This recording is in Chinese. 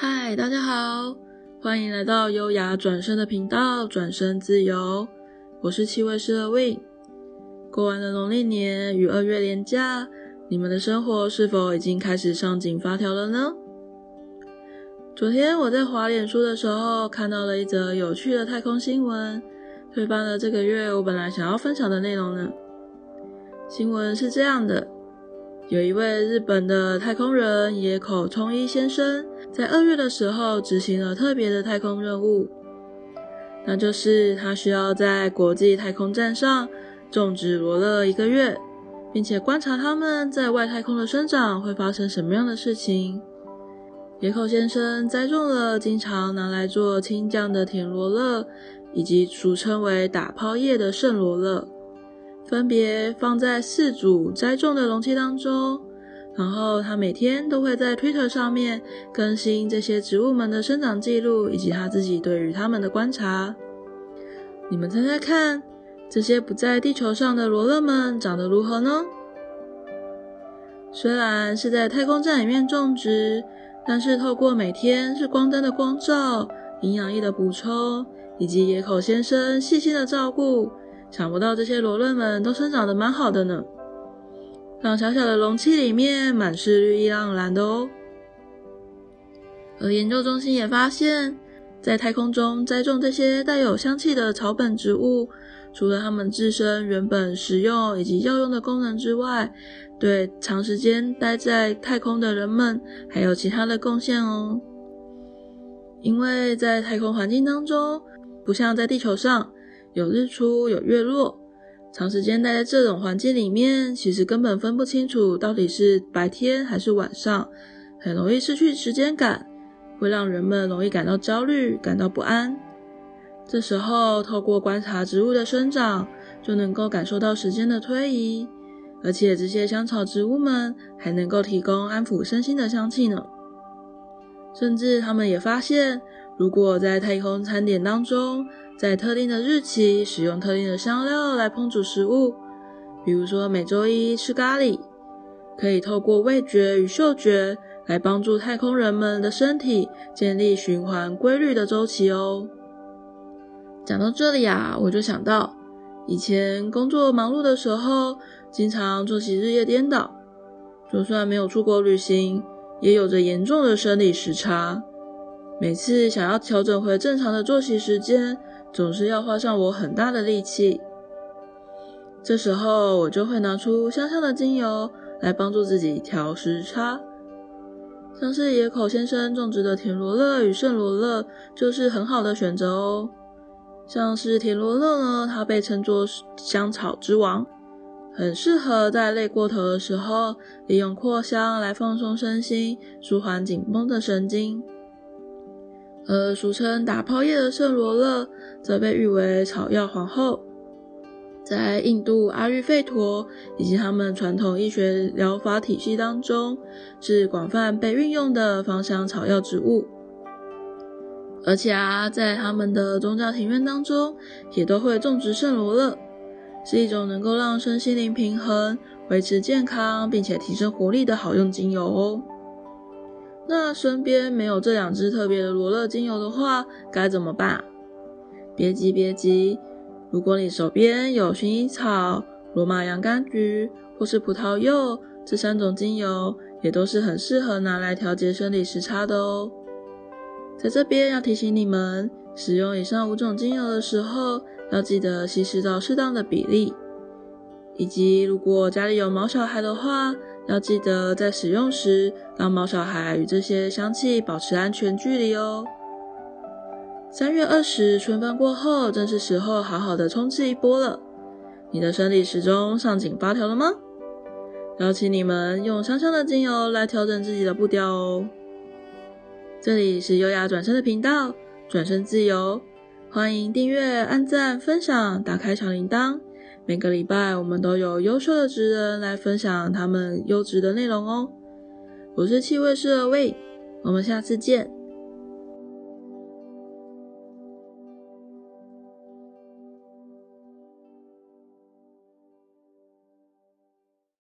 嗨，大家好，欢迎来到优雅转身的频道，转身自由。我是七位师的 Win。过完了农历年与二月连假，你们的生活是否已经开始上紧发条了呢？昨天我在滑脸书的时候，看到了一则有趣的太空新闻，推翻了这个月我本来想要分享的内容呢。新闻是这样的。有一位日本的太空人野口聪一先生，在二月的时候执行了特别的太空任务，那就是他需要在国际太空站上种植罗勒一个月，并且观察它们在外太空的生长会发生什么样的事情。野口先生栽种了经常拿来做青酱的甜罗勒，以及俗称为打抛叶的圣罗勒。分别放在四组栽种的容器当中，然后他每天都会在 Twitter 上面更新这些植物们的生长记录，以及他自己对于它们的观察。你们猜猜看，这些不在地球上的罗勒们长得如何呢？虽然是在太空站里面种植，但是透过每天日光灯的光照、营养液的补充，以及野口先生细心的照顾。想不到这些罗勒们都生长得蛮好的呢，让小小的容器里面满是绿意盎然的哦。而研究中心也发现，在太空中栽种这些带有香气的草本植物，除了它们自身原本食用以及药用的功能之外，对长时间待在太空的人们还有其他的贡献哦。因为在太空环境当中，不像在地球上。有日出，有月落，长时间待在这种环境里面，其实根本分不清楚到底是白天还是晚上，很容易失去时间感，会让人们容易感到焦虑、感到不安。这时候，透过观察植物的生长，就能够感受到时间的推移，而且这些香草植物们还能够提供安抚身心的香气呢。甚至他们也发现，如果在太空餐点当中，在特定的日期使用特定的香料来烹煮食物，比如说每周一吃咖喱，可以透过味觉与嗅觉来帮助太空人们的身体建立循环规律的周期哦。讲到这里啊，我就想到以前工作忙碌的时候，经常作息日夜颠倒，就算没有出国旅行，也有着严重的生理时差。每次想要调整回正常的作息时间，总是要花上我很大的力气，这时候我就会拿出香香的精油来帮助自己调时差。像是野口先生种植的甜罗勒与圣罗勒就是很好的选择哦。像是甜罗勒呢，它被称作香草之王，很适合在累过头的时候，利用扩香来放松身心，舒缓紧绷的神经。而俗称打抛叶的圣罗勒，则被誉为草药皇后，在印度阿育吠陀以及他们传统医学疗法体系当中，是广泛被运用的芳香草药植物。而且啊，在他们的宗教庭院当中，也都会种植圣罗勒，是一种能够让身心灵平衡、维持健康，并且提升活力的好用精油哦。那身边没有这两支特别的罗勒精油的话，该怎么办？别急，别急。如果你手边有薰衣草、罗马洋甘菊或是葡萄柚这三种精油，也都是很适合拿来调节生理时差的哦。在这边要提醒你们，使用以上五种精油的时候，要记得稀释到适当的比例，以及如果家里有毛小孩的话，要记得在使用时，让毛小孩与这些香气保持安全距离哦。三月二十，春分过后，正是时候好好的冲刺一波了。你的生理时钟上紧发条了吗？邀请你们用香香的精油来调整自己的步调哦。这里是优雅转身的频道，转身自由，欢迎订阅、按赞、分享、打开小铃铛。每个礼拜，我们都有优秀的职人来分享他们优质的内容哦。我是气味师的 Wei，我们下次见。